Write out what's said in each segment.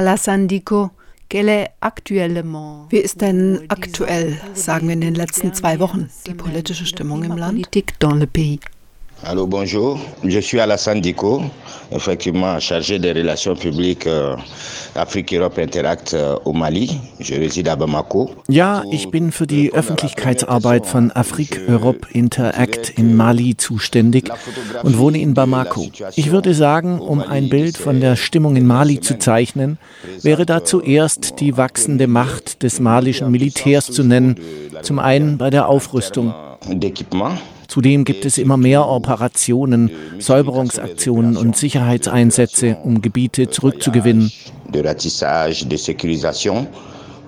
Alassane Diko, wie ist denn aktuell, sagen wir in den letzten zwei Wochen, die politische Stimmung im Land? Allô, bonjour. Je suis Alassane Diko, effectivement chargé des relations publiques euh, Afrique-Europe Interact euh, au Mali. Je réside à Bamako. Ja, ich bin für die Öffentlichkeitsarbeit von Afrique-Europe Interact in Mali zuständig und wohne in Bamako. Ich würde sagen, um ein Bild von der Stimmung in Mali zu zeichnen, wäre da zuerst die wachsende Macht des malischen Militärs zu nennen. Zum einen bei der Aufrüstung. Zudem gibt es immer mehr Operationen, Säuberungsaktionen und Sicherheitseinsätze, um Gebiete zurückzugewinnen.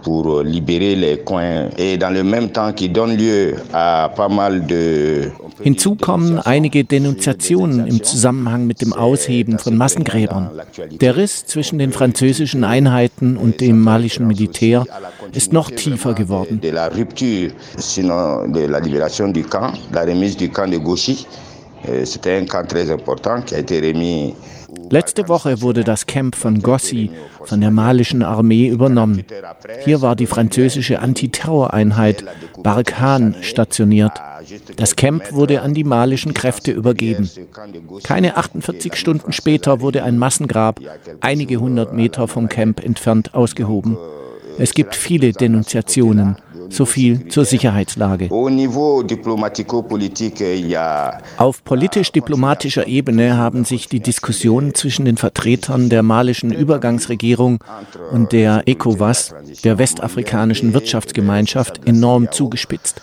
De de pour libérer les coins et dans le même temps qui donne lieu à pas mal de Hinzu kommen einige Denunziationen im Zusammenhang mit dem Ausheben von Massengräbern. Der Riss zwischen den französischen Einheiten und dem malischen Militär ist noch tiefer geworden. Euh, c'était un camp très important qui a été remis Letzte Woche wurde das Camp von Gossi von der malischen Armee übernommen. Hier war die französische Antiterroreinheit Barkhan stationiert. Das Camp wurde an die malischen Kräfte übergeben. Keine 48 Stunden später wurde ein Massengrab einige hundert Meter vom Camp entfernt ausgehoben. Es gibt viele Denunziationen. So viel zur Sicherheitslage. Auf politisch-diplomatischer Ebene haben sich die Diskussionen zwischen den Vertretern der malischen Übergangsregierung und der ECOWAS, der westafrikanischen Wirtschaftsgemeinschaft, enorm zugespitzt.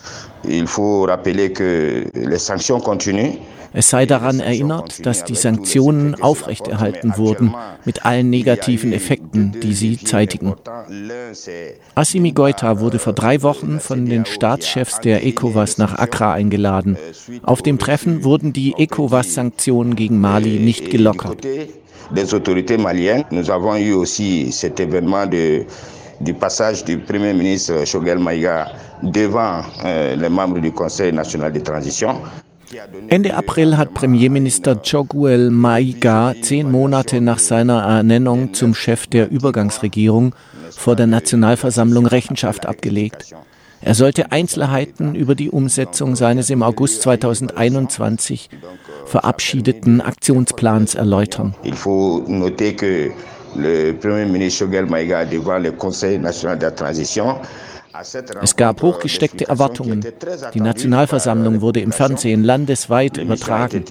Il faut rappeler que les sanctions continuent. Es sei daran erinnert, dass die Sanktionen aufrechterhalten wurden, mit allen negativen Effekten, die sie zeitigen. Assimi Goita wurde vor drei Wochen von den Staatschefs der ECOWAS nach Accra eingeladen. Auf dem Treffen wurden die ECOWAS-Sanktionen gegen Mali nicht gelockert. Des autorités maliennes, nous avons eu aussi cet événement de du passage du Premier ministre Shogel Maïga devant euh, les membres du Conseil national de transition. Ende April hat Premierminister Choguel Maiga zehn Monate nach seiner Ernennung zum Chef der Übergangsregierung vor der Nationalversammlung Rechenschaft abgelegt. Er sollte Einzelheiten über die Umsetzung seines im August 2021 verabschiedeten Aktionsplans erläutern. Il faut noter que le Premier ministre Choguel Maiga devant le Conseil national de transition es gab hochgesteckte Erwartungen. Die Nationalversammlung wurde im Fernsehen landesweit übertragen.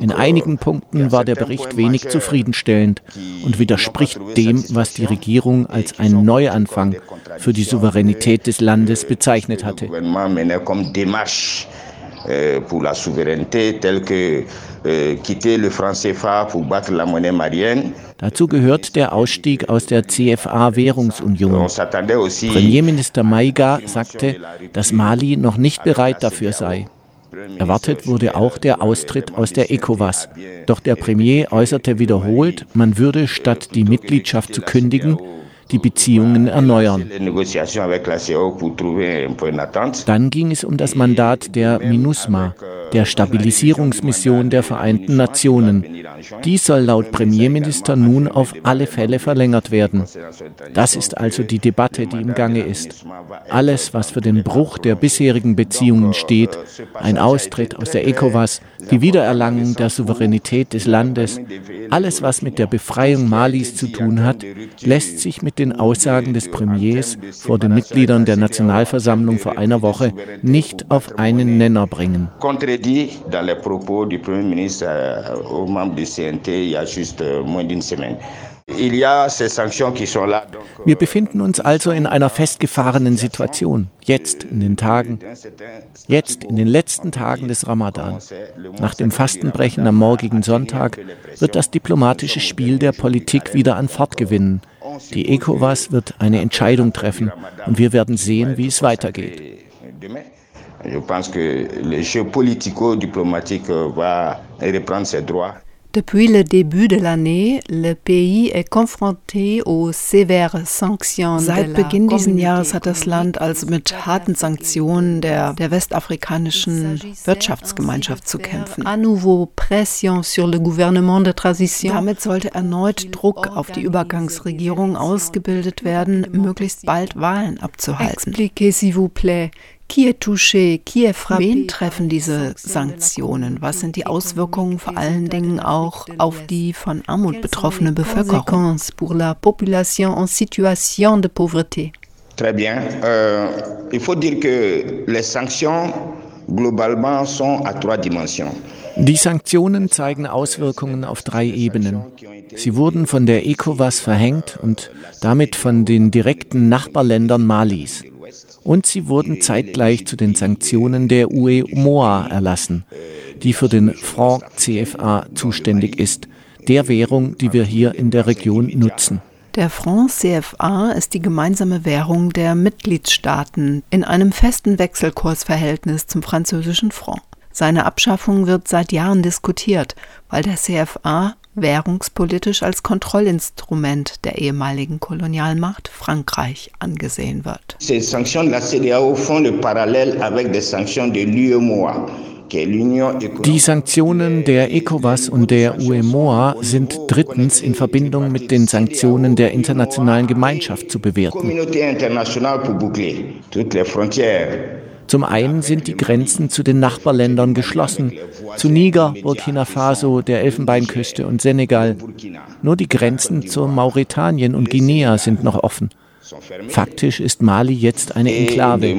In einigen Punkten war der Bericht wenig zufriedenstellend und widerspricht dem, was die Regierung als einen Neuanfang für die Souveränität des Landes bezeichnet hatte. Euh, pour la souveraineté, telle que euh, quitter le franc CFA pour battre la monnaie malienne. Dazu gehört der Ausstieg aus der CFA-Währungsunion. Premierminister Maiga sagte, dass Mali noch nicht bereit dafür sei. Erwartet wurde auch der Austritt aus der ECOWAS. Doch der Premier äußerte wiederholt, man würde statt die Mitgliedschaft zu kündigen, die Beziehungen erneuern. Dann ging es um das Mandat der MINUSMA, der Stabilisierungsmission der Vereinten Nationen. Dies soll laut Premierminister nun auf alle Fälle verlängert werden. Das ist also die Debatte, die im Gange ist. Alles, was für den Bruch der bisherigen Beziehungen steht, ein Austritt aus der ECOWAS, die Wiedererlangung der Souveränität des Landes, alles, was mit der Befreiung Malis zu tun hat, lässt sich mit den Aussagen des Premiers vor den Mitgliedern der Nationalversammlung vor einer Woche nicht auf einen Nenner bringen. Wir befinden uns also in einer festgefahrenen Situation, jetzt in den Tagen, jetzt in den letzten Tagen des Ramadan. Nach dem Fastenbrechen am morgigen Sonntag wird das diplomatische Spiel der Politik wieder an Fahrt gewinnen. Die ECOWAS wird eine Entscheidung treffen und wir werden sehen, wie es weitergeht. Je pense que le jeu politico-diplomatique va reprendre ses droits. Depuis le début de l'année, le pays est confronté aux sévères sanctions. Seit Beginn dieses Jahres hat das Land also mit harten Sanktionen der, der westafrikanischen Wirtschaftsgemeinschaft zu kämpfen. À nouveau pression sur le gouvernement de transition. Damit sollte erneut Druck auf die Übergangsregierung ausgebildet werden, möglichst bald Wahlen abzuhalten. Expliquez s'il vous plaît. Wen treffen diese Sanktionen? Was sind die Auswirkungen vor allen Dingen auch auf die von Armut betroffene Bevölkerung? Pour la population en situation de pauvreté. Très bien. Euh, il faut dire que les sanctions globalement sont à trois dimensions. Die Sanktionen zeigen Auswirkungen auf drei Ebenen. Sie wurden von der ECOWAS verhängt und damit von den direkten Nachbarländern Malis und sie wurden zeitgleich zu den Sanktionen der UE-MOA erlassen, die für den Franc CFA zuständig ist, der Währung, die wir hier in der Region nutzen. Der Franc CFA ist die gemeinsame Währung der Mitgliedstaaten in einem festen Wechselkursverhältnis zum französischen Franc. Seine Abschaffung wird seit Jahren diskutiert, weil der CFA währungspolitisch als Kontrollinstrument der ehemaligen Kolonialmacht Frankreich angesehen wird. Ces sanctions de la CEDEAO font le parallèle avec des sanctions de l'UEMOA. Die Sanktionen der ECOWAS und der UEMOA sind drittens in Verbindung mit den Sanktionen der internationalen Gemeinschaft zu bewerten. Zum einen sind die Grenzen zu den Nachbarländern geschlossen, zu Niger, Burkina Faso, der Elfenbeinküste und Senegal. Nur die Grenzen zu Mauretanien und Guinea sind noch offen. Faktisch ist Mali jetzt eine Enklave.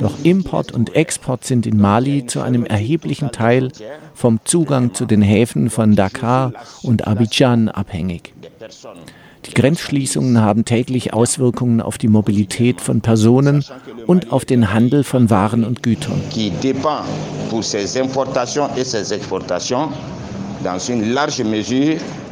Doch Import und Export sind in Mali zu einem erheblichen Teil vom Zugang zu den Häfen von Dakar und Abidjan abhängig. Die Grenzschließungen haben täglich Auswirkungen auf die Mobilität von Personen und auf den Handel von Waren und Gütern.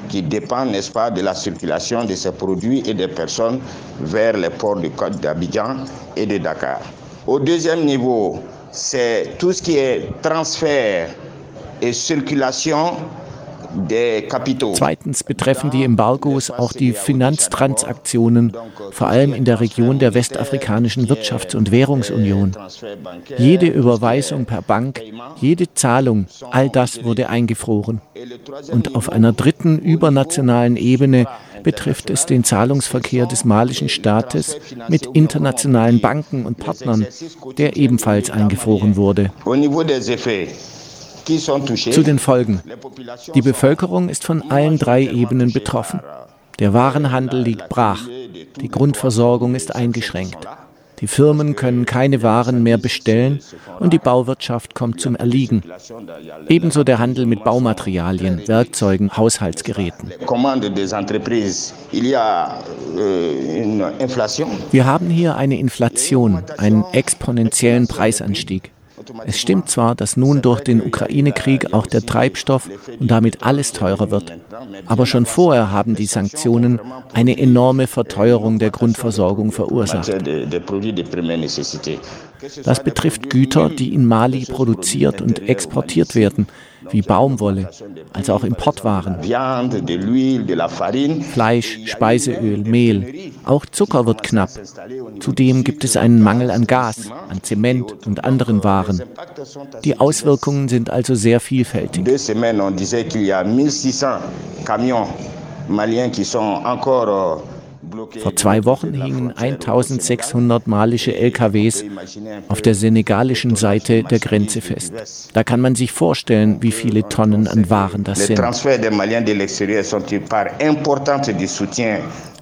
qui dépend, n'est-ce pas, de la circulation de ces produits et des personnes vers les ports du Côte d'Abidjan et de Dakar. Au deuxième niveau, c'est tout ce qui est transfert et circulation Zweitens betreffen die Embargos auch die Finanztransaktionen, vor allem in der Region der westafrikanischen Wirtschafts- und Währungsunion. Jede Überweisung per Bank, jede Zahlung, all das wurde eingefroren. Und auf einer dritten übernationalen Ebene betrifft es den Zahlungsverkehr des malischen Staates mit internationalen Banken und Partnern, der ebenfalls eingefroren wurde. Zu den Folgen. Die Bevölkerung ist von allen drei Ebenen betroffen. Der Warenhandel liegt brach. Die Grundversorgung ist eingeschränkt. Die Firmen können keine Waren mehr bestellen und die Bauwirtschaft kommt zum Erliegen. Ebenso der Handel mit Baumaterialien, Werkzeugen, Haushaltsgeräten. Wir haben hier eine Inflation, einen exponentiellen Preisanstieg. Es stimmt zwar, dass nun durch den Ukraine-Krieg auch der Treibstoff und damit alles teurer wird, aber schon vorher haben die Sanktionen eine enorme Verteuerung der Grundversorgung verursacht. Das betrifft Güter, die in Mali produziert und exportiert werden, wie Baumwolle, als auch Importwaren. Fleisch, Speiseöl, Mehl. Auch Zucker wird knapp. Zudem gibt es einen Mangel an Gas, an Zement und anderen Waren. Die Auswirkungen sind also sehr vielfältig. Maliens qui sont encore vor zwei Wochen hingen 1600 malische LKWs auf der senegalischen Seite der Grenze fest. Da kann man sich vorstellen, wie viele Tonnen an Waren das sind.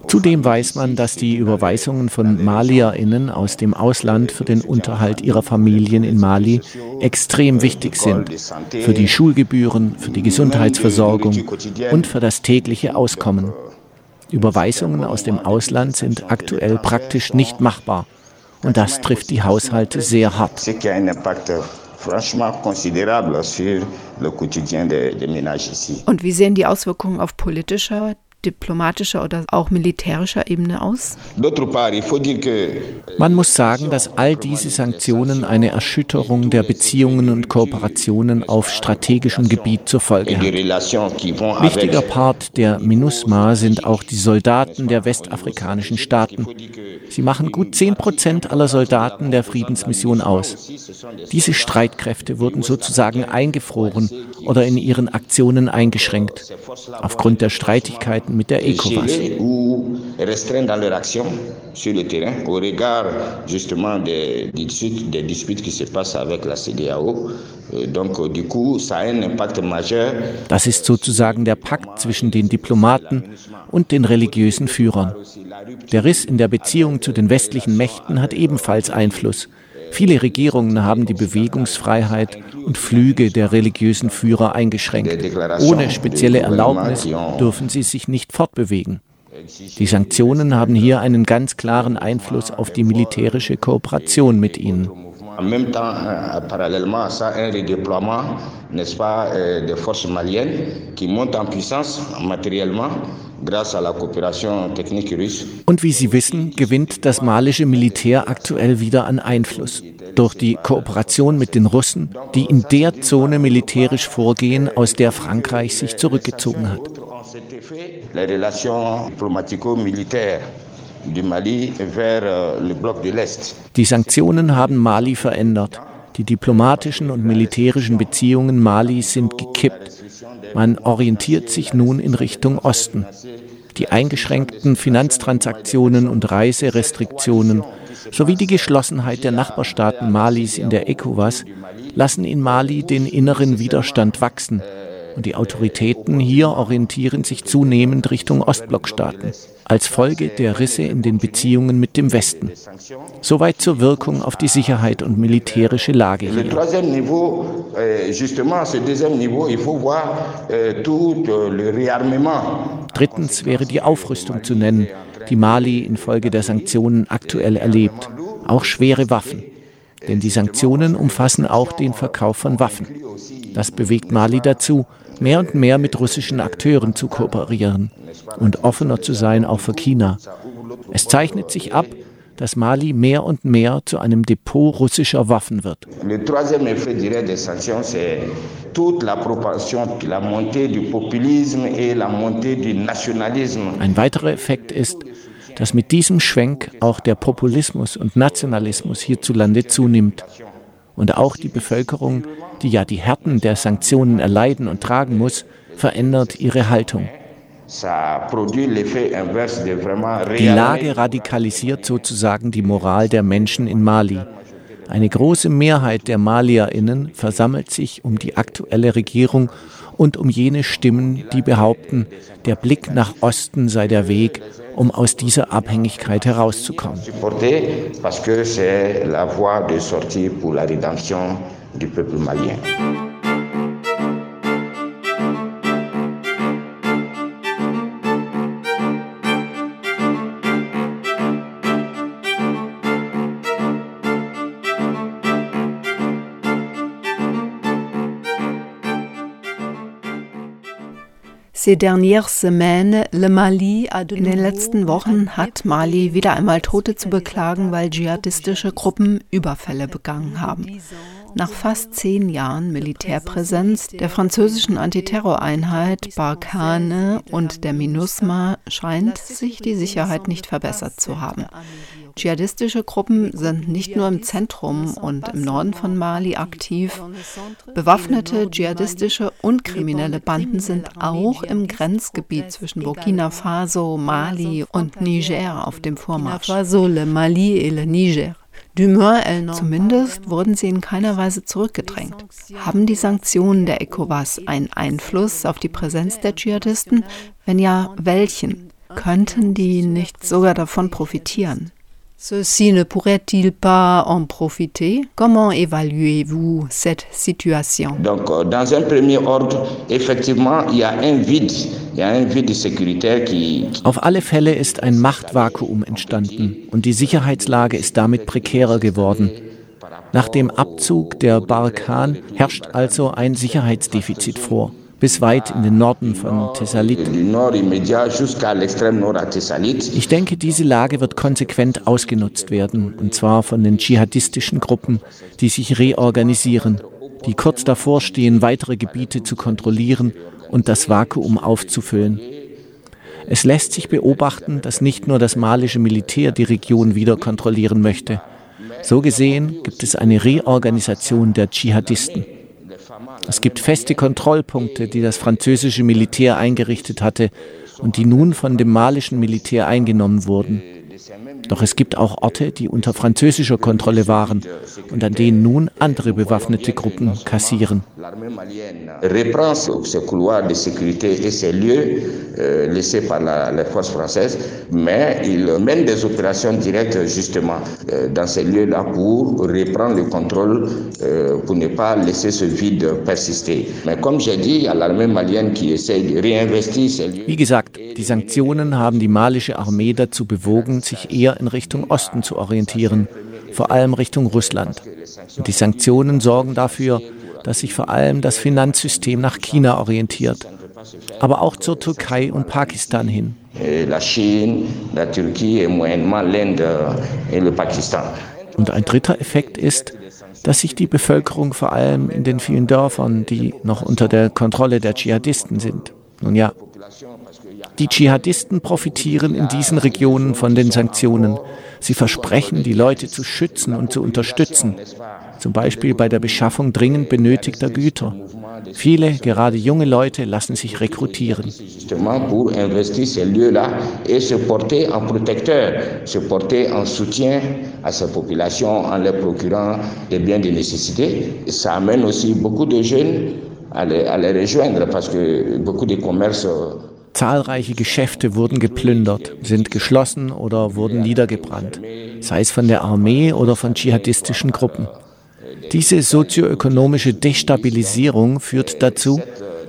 Zudem weiß man, dass die Überweisungen von MalierInnen aus dem Ausland für den Unterhalt ihrer Familien in Mali extrem wichtig sind. Für die Schulgebühren, für die Gesundheitsversorgung und für das tägliche Auskommen. Überweisungen aus dem Ausland sind aktuell praktisch nicht machbar. Und das trifft die Haushalte sehr hart. Und wie sehen die Auswirkungen auf politischer diplomatischer oder auch militärischer Ebene aus? Man muss sagen, dass all diese Sanktionen eine Erschütterung der Beziehungen und Kooperationen auf strategischem Gebiet zur Folge hat. Wichtiger Part der MINUSMA sind auch die Soldaten der westafrikanischen Staaten. Sie machen gut 10 Prozent aller Soldaten der Friedensmission aus. Diese Streitkräfte wurden sozusagen eingefroren oder in ihren Aktionen eingeschränkt, aufgrund der Streitigkeiten mit der ECOWAS. Das ist sozusagen der Pakt zwischen den Diplomaten und den religiösen Führern. Der Riss in der Beziehung zu den westlichen Mächten hat ebenfalls Einfluss. Viele Regierungen haben die Bewegungsfreiheit und Flüge der religiösen Führer eingeschränkt. Ohne spezielle Erlaubnis dürfen sie sich nicht fortbewegen. Die Sanktionen haben hier einen ganz klaren Einfluss auf die militärische Kooperation mit ihnen. En même temps, euh, parallèlement à ça, un redéploiement, n'est-ce pas, euh, des forces maliennes qui montent en puissance matériellement und wie Sie wissen, gewinnt das malische Militär aktuell wieder an Einfluss durch die Kooperation mit den Russen, die in der Zone militärisch vorgehen, aus der Frankreich sich zurückgezogen hat. Die Sanktionen haben Mali verändert. Die diplomatischen und militärischen Beziehungen Malis sind gekippt. Man orientiert sich nun in Richtung Osten. Die eingeschränkten Finanztransaktionen und Reiserestriktionen sowie die Geschlossenheit der Nachbarstaaten Malis in der ECOWAS lassen in Mali den inneren Widerstand wachsen und die Autoritäten hier orientieren sich zunehmend Richtung Ostblockstaaten als Folge der Risse in den Beziehungen mit dem Westen. Soweit zur Wirkung auf die Sicherheit und militärische Lage hier. Euh, euh, euh, Drittens wäre die Aufrüstung zu nennen, die Mali infolge der Sanktionen aktuell erlebt. Auch schwere Waffen. Denn die Sanktionen umfassen auch den Verkauf von Waffen. Das bewegt Mali dazu, mehr und mehr mit russischen Akteuren zu kooperieren und offener zu sein auch für China. Es zeichnet sich ab, dass Mali mehr und mehr zu einem Depot russischer Waffen wird. Ein weiterer Effekt ist, dass mit diesem Schwenk auch der Populismus und Nationalismus hierzulande zunimmt und auch die Bevölkerung, die ja die Härten der Sanktionen erleiden und tragen muss, verändert ihre Haltung. Die Lage radikalisiert sozusagen die Moral der Menschen in Mali. Eine große Mehrheit der Malierinnen versammelt sich um die aktuelle Regierung und um jene Stimmen, die behaupten, der Blick nach Osten sei der Weg, um aus dieser Abhängigkeit herauszukommen. Du peuple malien. In den letzten Wochen hat Mali wieder einmal Tote zu beklagen, weil dschihadistische Gruppen Überfälle begangen haben. Nach fast zehn Jahren Militärpräsenz der französischen Antiterroreinheit Barkhane und der MINUSMA scheint sich die Sicherheit nicht verbessert zu haben. Dschihadistische Gruppen sind nicht nur im Zentrum und im Norden von Mali aktiv. Bewaffnete dschihadistische und kriminelle Banden sind auch im Grenzgebiet zwischen Burkina Faso, Mali und Niger auf dem Vormarsch. Faso, le Mali et le Niger. Zumindest wurden sie in keiner Weise zurückgedrängt. Haben die Sanktionen der ECOWAS einen Einfluss auf die Präsenz der Dschihadisten? Wenn ja, welchen? Könnten die nicht sogar davon profitieren? Ceci ne pourrait-il pas en profiter Comment évaluez-vous cette situation Donc, euh, dans un premier ordre, effectivement, il y a un vide. Auf alle Fälle ist ein Machtvakuum entstanden und die Sicherheitslage ist damit prekärer geworden. Nach dem Abzug der Barkan herrscht also ein Sicherheitsdefizit vor bis weit in den Norden von Thessalit. Ich denke, diese Lage wird konsequent ausgenutzt werden, und zwar von den dschihadistischen Gruppen, die sich reorganisieren, die kurz davor stehen, weitere Gebiete zu kontrollieren und das Vakuum aufzufüllen. Es lässt sich beobachten, dass nicht nur das malische Militär die Region wieder kontrollieren möchte. So gesehen gibt es eine Reorganisation der Dschihadisten. Es gibt feste Kontrollpunkte, die das französische Militär eingerichtet hatte und die nun von dem malischen Militär eingenommen wurden. Doch es gibt auch Orte, die unter französischer Kontrolle waren und an denen nun andere bewaffnete Gruppen kassieren. reprend ces couloirs de sécurité et ces lieux laissés par la, les forces françaises, mais il mène des opérations directes justement dans ces lieux-là pour reprendre le contrôle, pour ne pas laisser ce vide persister. Mais comme j'ai dit, il y a l'armée malienne qui essaie de réinvestir ces lieux. Wie gesagt, die Sanktionen haben die malische Armee dazu bewogen, sich eher in Richtung Osten zu orientieren, vor allem Richtung Russland. Und die Sanktionen sorgen dafür, dass sich vor allem das Finanzsystem nach China orientiert, aber auch zur Türkei und Pakistan hin. Und ein dritter Effekt ist, dass sich die Bevölkerung vor allem in den vielen Dörfern, die noch unter der Kontrolle der Dschihadisten sind, nun ja, die Dschihadisten profitieren in diesen Regionen von den Sanktionen. Sie versprechen, die Leute zu schützen und zu unterstützen, zum Beispiel bei der Beschaffung dringend benötigter Güter. Viele, gerade junge Leute, lassen sich rekrutieren. Commerces Zahlreiche Geschäfte wurden geplündert, sind geschlossen oder wurden niedergebrannt, sei es von der Armee oder von dschihadistischen Gruppen. Diese sozioökonomische Destabilisierung führt dazu,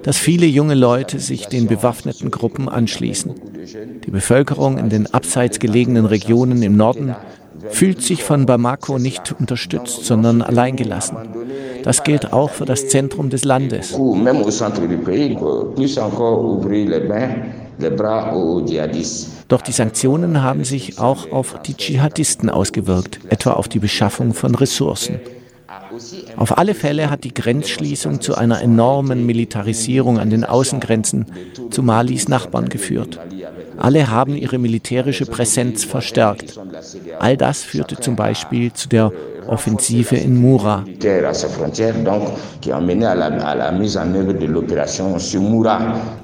dass viele junge Leute sich den bewaffneten Gruppen anschließen. Die Bevölkerung in den abseits gelegenen Regionen im Norden fühlt sich von Bamako nicht unterstützt, sondern alleingelassen. Das gilt auch für das Zentrum des Landes. Doch die Sanktionen haben sich auch auf die Dschihadisten ausgewirkt, etwa auf die Beschaffung von Ressourcen. Auf alle Fälle hat die Grenzschließung zu einer enormen Militarisierung an den Außengrenzen zu Malis Nachbarn geführt. Alle haben ihre militärische Präsenz verstärkt. All das führte zum Beispiel zu der Offensive in Mura.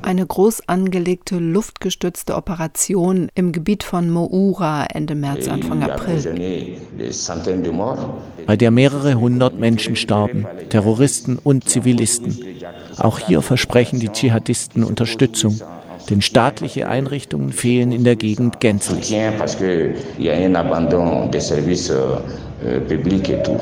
Eine groß angelegte luftgestützte Operation im Gebiet von Moura Ende März, Anfang April. Bei der mehrere hundert Menschen starben, Terroristen und Zivilisten. Auch hier versprechen die Dschihadisten Unterstützung denn staatliche Einrichtungen fehlen in der Gegend gänzlich. Euh, public et tout.